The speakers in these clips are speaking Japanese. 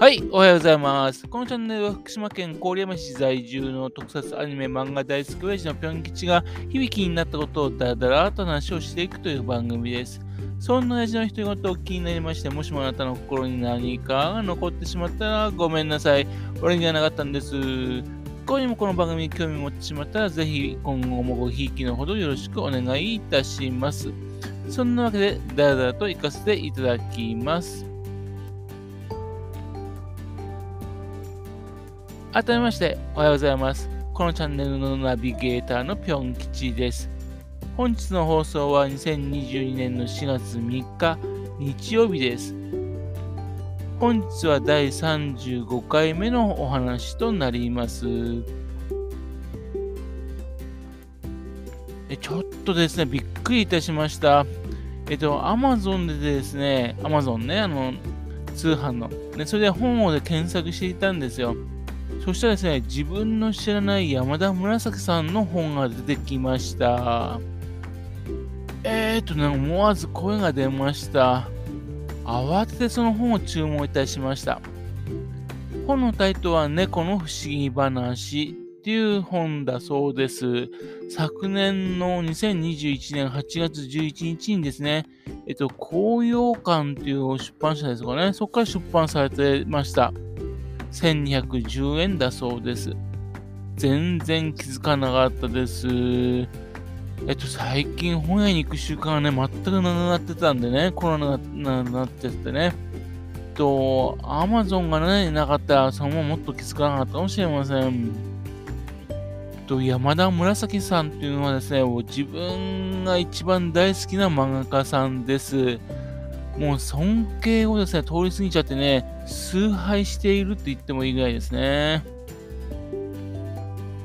はい、おはようございます。このチャンネルは福島県郡山市在住の特撮アニメ漫画大好き親父のぴょん吉が響きになったことをだらだらと話をしていくという番組です。そんな親父の一言を気になりまして、もしもあなたの心に何かが残ってしまったらごめんなさい。俺にはなかったんです。他にもこの番組に興味を持ってしまったら、ぜひ今後もごひいきのほどよろしくお願いいたします。そんなわけで、だらだらと行かせていただきます。改めまして、おはようございます。このチャンネルのナビゲーターのぴょん吉です。本日の放送は2022年の4月3日、日曜日です。本日は第35回目のお話となります。ちょっとですね、びっくりいたしました。えっと、アマゾンでですね、アマゾンね、あの、通販の、ね、それで本をで検索していたんですよ。そしたらですね、自分の知らない山田紫さんの本が出てきました。えーとね、思わず声が出ました。慌ててその本を注文いたしました。本のタイトルは猫の不思議話っていう本だそうです。昨年の2021年8月11日にですね、えっと、紅葉館っていう出版社ですかね、そこから出版されてました。1210円だそうです。全然気づかなかったです。えっと、最近本屋に行く習慣がね、全くなくなってたんでね、コロナがなっちゃってね。えっと、アマゾンがね、なかったら、そのままもっと気づかなかったかもしれません。えっと、山田紫さんっていうのはですね、自分が一番大好きな漫画家さんです。もう尊敬をですね、通り過ぎちゃってね、崇拝しているって言ってもいいぐらいですね。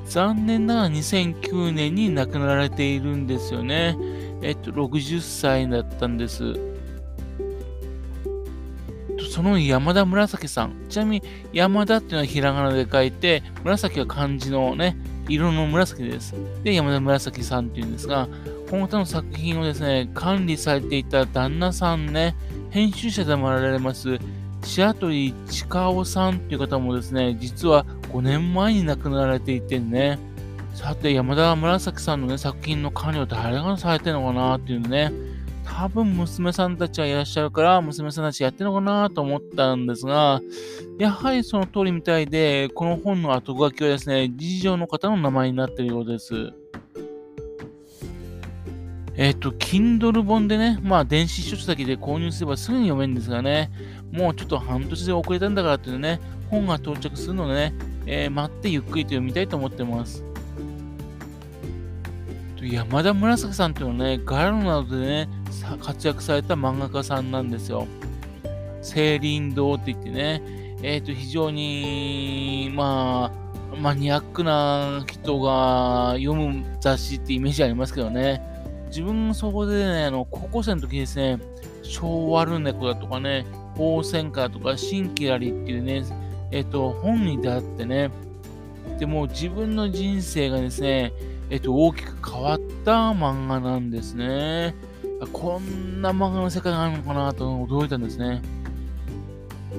残念ながら2009年に亡くなられているんですよね。えっと、60歳だったんです。その山田紫さん。ちなみに山田っていうのはひらがなで書いて、紫は漢字のね、色の紫です。で、山田紫さんっていうんですが、この方の作品をですね、管理されていた旦那さんね、編集者でもあられます、白鳥千佳さんっていう方もですね、実は5年前に亡くなられていてね、さて山田紫さんのね、作品の管理を誰がされてるのかなっていうのね、多分娘さんたちはいらっしゃるから、娘さんたちやってるのかなと思ったんですが、やはりその通りみたいで、この本の後書きはですね、事情の方の名前になっているようです。えっ、ー、と、Kindle 本でね、まあ電子書籍で購入すればすぐに読めるんですがね、もうちょっと半年で遅れたんだからっていうね、本が到着するのでね、えー、待ってゆっくりと読みたいと思ってます。山田紫さんっていうのはね、ガラルなどでね、活躍された漫画家さんなんですよ。青林堂って言ってね、えっ、ー、と、非常に、まあ、マニアックな人が読む雑誌ってイメージありますけどね。自分そこでね、あの、高校生の時ですね、昭和ルネコだとかね、宝泉家とか、新キラリっていうね、えっ、と、本に出会ってね、でも自分の人生がですね、えっ、と、大きく変わった漫画なんですね。こんな漫画の世界があるのかなと驚いたんですね。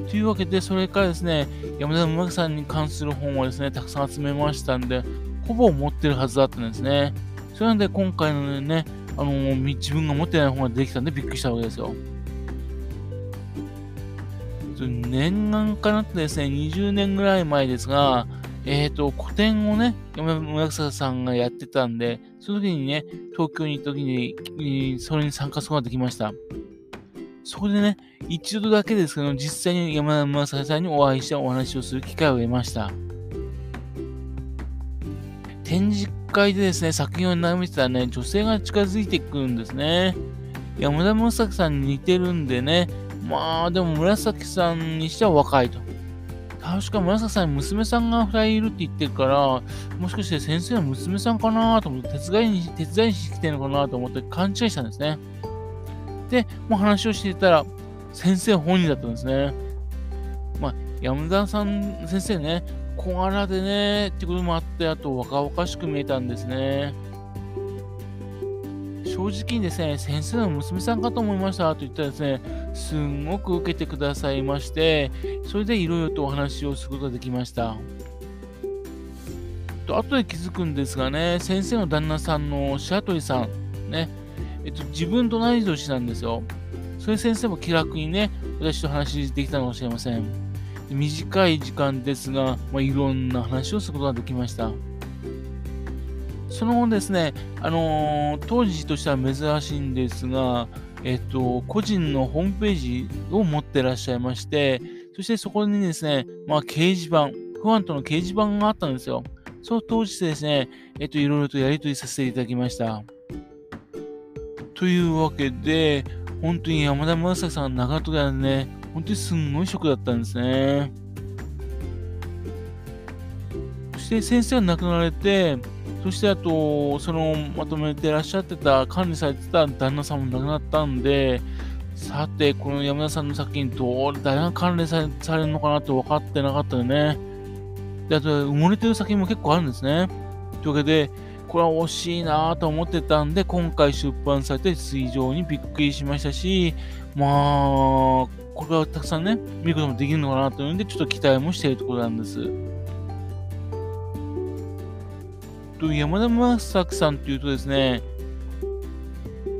というわけで、それからですね、山田馬さんに関する本をですね、たくさん集めましたんで、ほぼ持ってるはずだったんですね。それなんで今回のね、あのー、自分が持ってない本ができたんでびっくりしたわけですよ。念願かな？ってですね、20年ぐらい前ですが、えっ、ー、と、個展をね、村草さんがやってたんで、その時にね、東京に行った時に、それに参加することができました。そこでね、一度だけですけど、実際に山田村さんにお会いしてお話をする機会を得ました。展示会でですね、作品を眺めてたらね、女性が近づいてくるんですね。山田紫さんに似てるんでね、まあでも紫さんにしては若いと。確か紫さんに娘さんが2人いるって言ってるから、もしかして先生の娘さんかなと思って、手伝いに、手伝いにしてきてるのかなと思って勘違いしたんですね。で、もう話をしていたら、先生本人だったんですね。まあ、山田さん先生ね、小柄でね、ってこともあって、あと若々しく見えたんですね。正直にですね、先生の娘さんかと思いましたと言ったらですね、すんごく受けてくださいまして、それでいろいろとお話をすることができました。と後で気づくんですがね、先生の旦那さんの白鳥さん、ね、えっと、自分と同い年なんですよ。それ先生も気楽にね、私と話できたのかもしれません。短い時間ですが、まあ、いろんな話をすることができました。その後ですね、あのー、当時としては珍しいんですが、えっと、個人のホームページを持ってらっしゃいまして、そしてそこにですね、まあ、掲示板、不安との掲示板があったんですよ。そう当時ですね、えっと、いろいろとやり取りさせていただきました。というわけで、本当に山田正さん、長門がね、本当にすんごいショックだったんですね。そして先生が亡くなられて、そしてあと、そのまとめてらっしゃってた、管理されてた旦那さんも亡くなったんで、さて、この山田さんの作品、どう誰が管理されるのかなって分かってなかったよね。で、あと、埋もれてる作品も結構あるんですね。というわけで、これは惜しいなと思ってたんで、今回出版されて非常にびっくりしましたし、まあ、これがたくさんね、見ることもできるのかなというんで、ちょっと期待もしているところなんです。と山田正樹さんというとですね、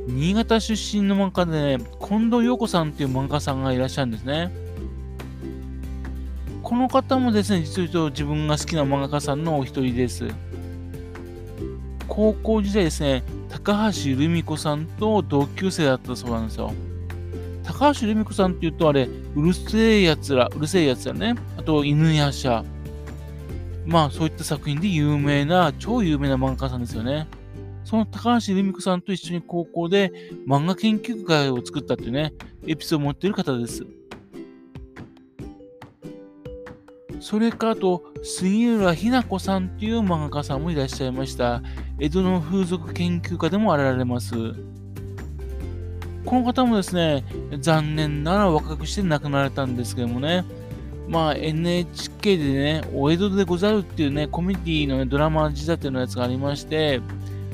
新潟出身の漫画でね、近藤陽子さんという漫画家さんがいらっしゃるんですね。この方もですね、実は言うと自分が好きな漫画家さんのお一人です。高校時代ですね、高橋留美子さんと同級生だったそうなんですよ。高橋留美子さんっていうとあれ、うるせえやつら、うるせえやつらね。あと、犬夜叉。まあ、そういった作品で有名な、超有名な漫画家さんですよね。その高橋留美子さんと一緒に高校で漫画研究会を作ったっていうね、エピソードを持っている方です。それからと、杉浦日奈子さんっていう漫画家さんもいらっしゃいました。江戸の風俗研究家でもあられます。この方もですね、残念ながら若くして亡くなられたんですけどもね、まあ、NHK でね、お江戸でござるっていうね、コメディの、ね、ドラマ仕立てのやつがありまして、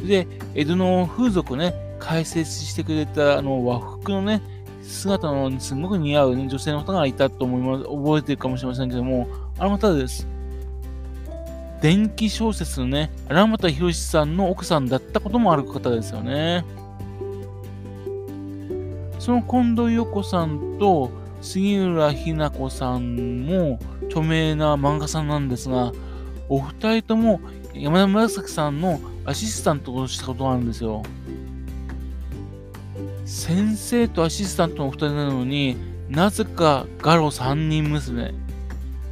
で、江戸の風俗ね、解説してくれたあの和服のね、姿のすごく似合う、ね、女性の方がいたと思います。覚えてるかもしれませんけども、あの方です。電気小説のね、荒俣博さんの奥さんだったこともある方ですよね。その近藤陽子さんと杉浦日奈子さんも著名な漫画さんなんですが、お二人とも山田紫さんのアシスタントをしたことがあるんですよ。先生とアシスタントのお二人なのになぜかガロ三人娘、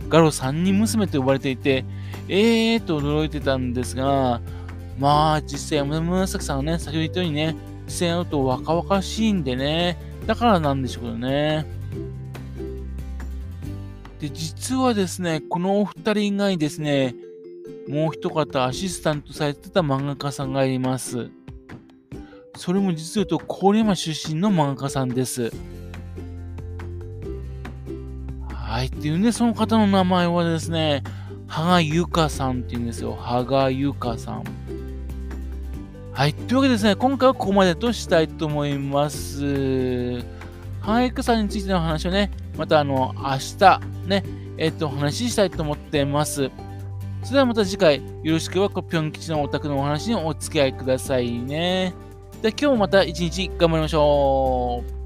ガロ三人娘と呼ばれていて、えーと驚いてたんですが、まあ実際山田紫さんはね、先ほど言ったようにね、実際会うと若々しいんでね、だからなんでしょうけどね。で、実はですね、このお二人以外にですね、もう一方アシスタントされてた漫画家さんがいます。それも実は言うと、郡山出身の漫画家さんです。はい。っていうね、その方の名前はですね、羽賀由香さんっていうんですよ。羽賀由香さん。はい。というわけでですね、今回はここまでとしたいと思います。ハイクさんについての話をね、またあの、明日、ね、えっと、お話ししたいと思ってます。それではまた次回、よろしくは、ぴょん吉のお宅のお話にお付き合いくださいね。で、今日もまた一日頑張りましょう。